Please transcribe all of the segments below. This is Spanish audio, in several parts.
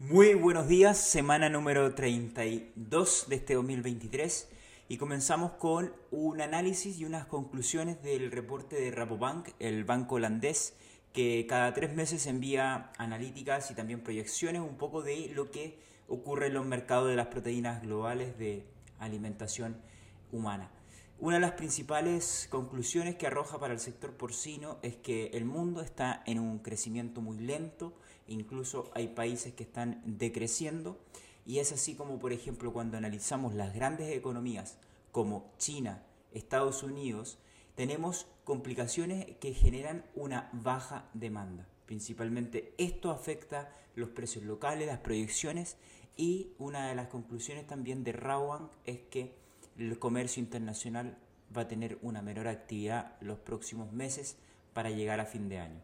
Muy buenos días, semana número 32 de este 2023 y comenzamos con un análisis y unas conclusiones del reporte de Rabobank, el banco holandés, que cada tres meses envía analíticas y también proyecciones un poco de lo que ocurre en los mercados de las proteínas globales de alimentación humana. Una de las principales conclusiones que arroja para el sector porcino es que el mundo está en un crecimiento muy lento, incluso hay países que están decreciendo, y es así como, por ejemplo, cuando analizamos las grandes economías como China, Estados Unidos, tenemos complicaciones que generan una baja demanda. Principalmente esto afecta los precios locales, las proyecciones y una de las conclusiones también de Rawan es que el comercio internacional va a tener una menor actividad los próximos meses para llegar a fin de año.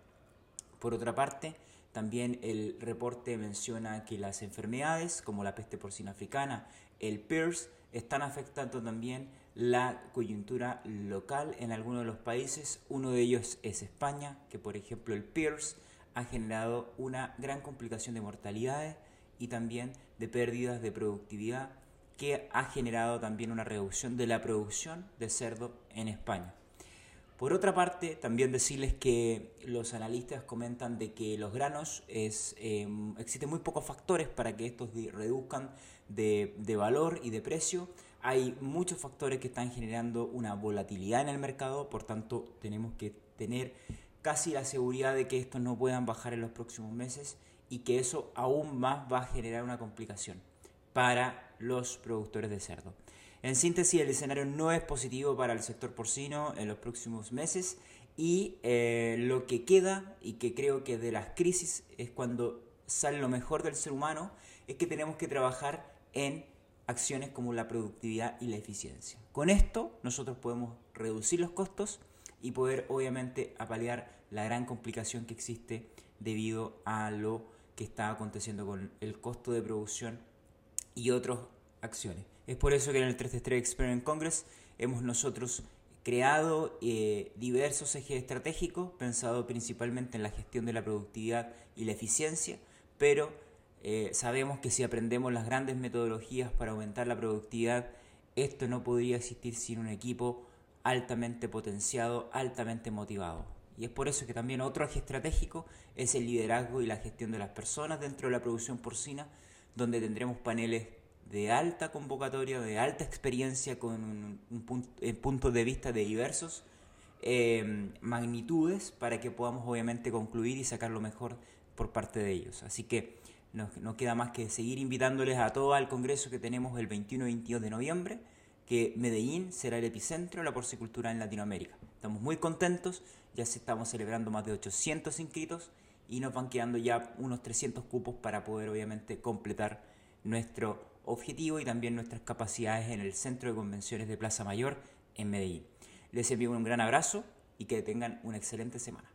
Por otra parte, también el reporte menciona que las enfermedades como la peste porcina africana, el PIRS, están afectando también la coyuntura local en algunos de los países. Uno de ellos es España, que por ejemplo el PIRS ha generado una gran complicación de mortalidades y también de pérdidas de productividad que ha generado también una reducción de la producción de cerdo en España. Por otra parte, también decirles que los analistas comentan de que los granos es, em, existen muy pocos factores para que estos reduzcan de, de valor y de precio. Hay muchos factores que están generando una volatilidad en el mercado, por tanto tenemos que tener casi la seguridad de que estos no puedan bajar en los próximos meses y que eso aún más va a generar una complicación para los productores de cerdo. En síntesis, el escenario no es positivo para el sector porcino en los próximos meses y eh, lo que queda, y que creo que de las crisis es cuando sale lo mejor del ser humano, es que tenemos que trabajar en acciones como la productividad y la eficiencia. Con esto nosotros podemos reducir los costos y poder obviamente apalear la gran complicación que existe debido a lo que está aconteciendo con el costo de producción y otras acciones. Es por eso que en el 333 Experience Congress hemos nosotros creado eh, diversos ejes estratégicos pensados principalmente en la gestión de la productividad y la eficiencia, pero eh, sabemos que si aprendemos las grandes metodologías para aumentar la productividad, esto no podría existir sin un equipo altamente potenciado, altamente motivado. Y es por eso que también otro eje estratégico es el liderazgo y la gestión de las personas dentro de la producción porcina, donde tendremos paneles de alta convocatoria, de alta experiencia, con un, eh, punto, de vista de diversos em, magnitudes para que podamos obviamente concluir y sacar lo mejor por parte de ellos. Así que no, queda más que seguir invitándoles a todos al congreso que tenemos el 21 y 22 de noviembre, que Medellín será el epicentro de la porcicultura en Latinoamérica. Estamos muy contentos, ya estamos celebrando más de 800 inscritos y nos van quedando ya unos 300 cupos para poder obviamente completar nuestro objetivo y también nuestras capacidades en el Centro de Convenciones de Plaza Mayor en Medellín. Les envío un gran abrazo y que tengan una excelente semana.